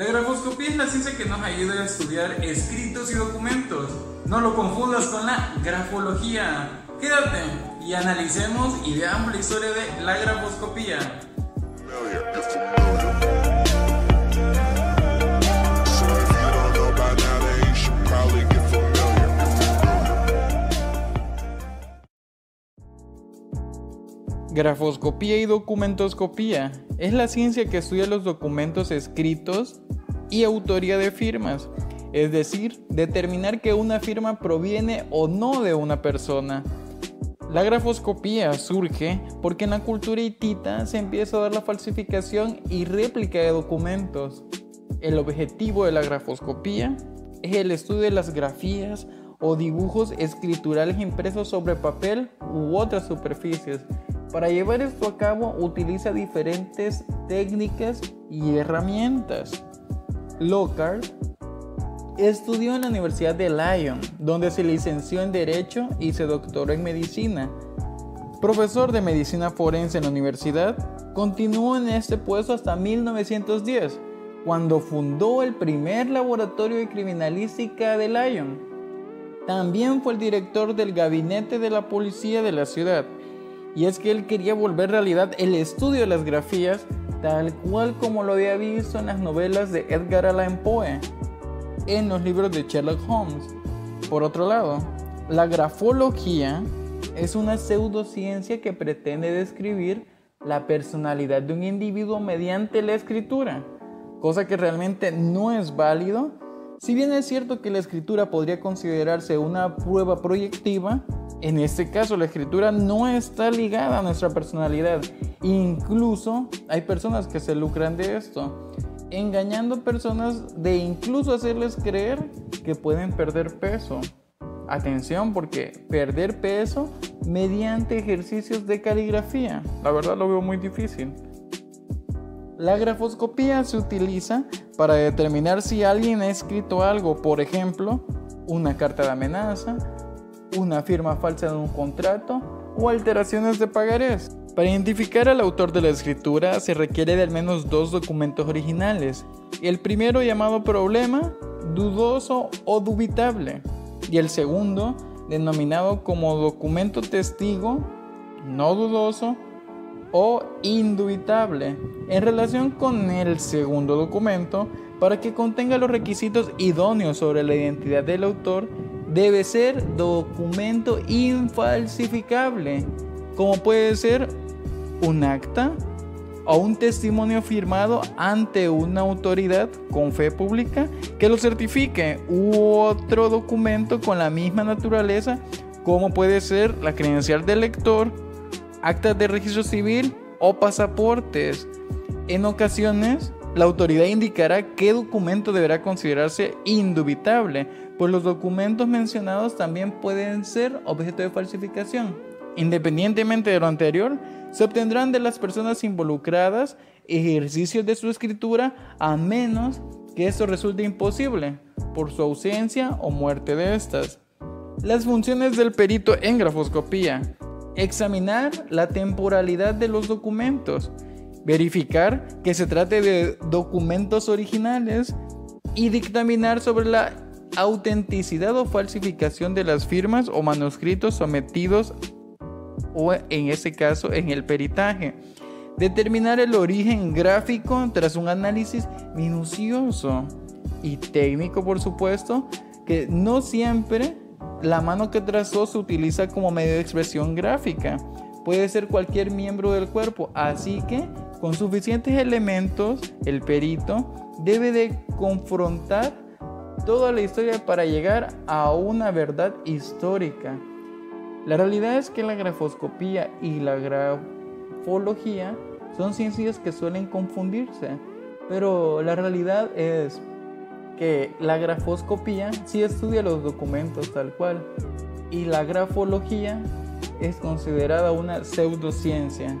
La grafoscopía es la ciencia que nos ayuda a estudiar escritos y documentos. No lo confundas con la grafología. Quédate y analicemos y veamos la historia de la grafoscopía. Grafoscopía y documentoscopía es la ciencia que estudia los documentos escritos y autoría de firmas, es decir, determinar que una firma proviene o no de una persona. La grafoscopía surge porque en la cultura hitita se empieza a dar la falsificación y réplica de documentos. El objetivo de la grafoscopía es el estudio de las grafías o dibujos escriturales impresos sobre papel u otras superficies para llevar esto a cabo utiliza diferentes técnicas y herramientas. Lockhart estudió en la Universidad de Lyon, donde se licenció en Derecho y se doctoró en Medicina. Profesor de Medicina Forense en la universidad, continuó en este puesto hasta 1910, cuando fundó el primer laboratorio de criminalística de Lyon. También fue el director del gabinete de la policía de la ciudad y es que él quería volver realidad el estudio de las grafías tal cual como lo había visto en las novelas de Edgar Allan Poe, en los libros de Sherlock Holmes. Por otro lado, la grafología es una pseudociencia que pretende describir la personalidad de un individuo mediante la escritura, cosa que realmente no es válido. Si bien es cierto que la escritura podría considerarse una prueba proyectiva, en este caso, la escritura no está ligada a nuestra personalidad. Incluso hay personas que se lucran de esto, engañando personas de incluso hacerles creer que pueden perder peso. Atención, porque perder peso mediante ejercicios de caligrafía, la verdad lo veo muy difícil. La grafoscopía se utiliza para determinar si alguien ha escrito algo, por ejemplo, una carta de amenaza, una firma falsa de un contrato o alteraciones de pagarés. Para identificar al autor de la escritura se requiere de al menos dos documentos originales. El primero llamado problema, dudoso o dubitable. Y el segundo, denominado como documento testigo, no dudoso o indubitable. En relación con el segundo documento, para que contenga los requisitos idóneos sobre la identidad del autor, debe ser documento infalsificable, como puede ser un acta o un testimonio firmado ante una autoridad con fe pública que lo certifique u otro documento con la misma naturaleza como puede ser la credencial del lector, actas de registro civil o pasaportes. En ocasiones, la autoridad indicará qué documento deberá considerarse indubitable, pues los documentos mencionados también pueden ser objeto de falsificación. Independientemente de lo anterior, se obtendrán de las personas involucradas ejercicios de su escritura a menos que esto resulte imposible por su ausencia o muerte de estas. Las funciones del perito en grafoscopía. Examinar la temporalidad de los documentos. Verificar que se trate de documentos originales y dictaminar sobre la autenticidad o falsificación de las firmas o manuscritos sometidos o en este caso en el peritaje. Determinar el origen gráfico tras un análisis minucioso y técnico, por supuesto, que no siempre la mano que trazó se utiliza como medio de expresión gráfica. Puede ser cualquier miembro del cuerpo, así que con suficientes elementos el perito debe de confrontar toda la historia para llegar a una verdad histórica. La realidad es que la grafoscopía y la grafología son ciencias que suelen confundirse, pero la realidad es que la grafoscopía sí estudia los documentos tal cual y la grafología es considerada una pseudociencia.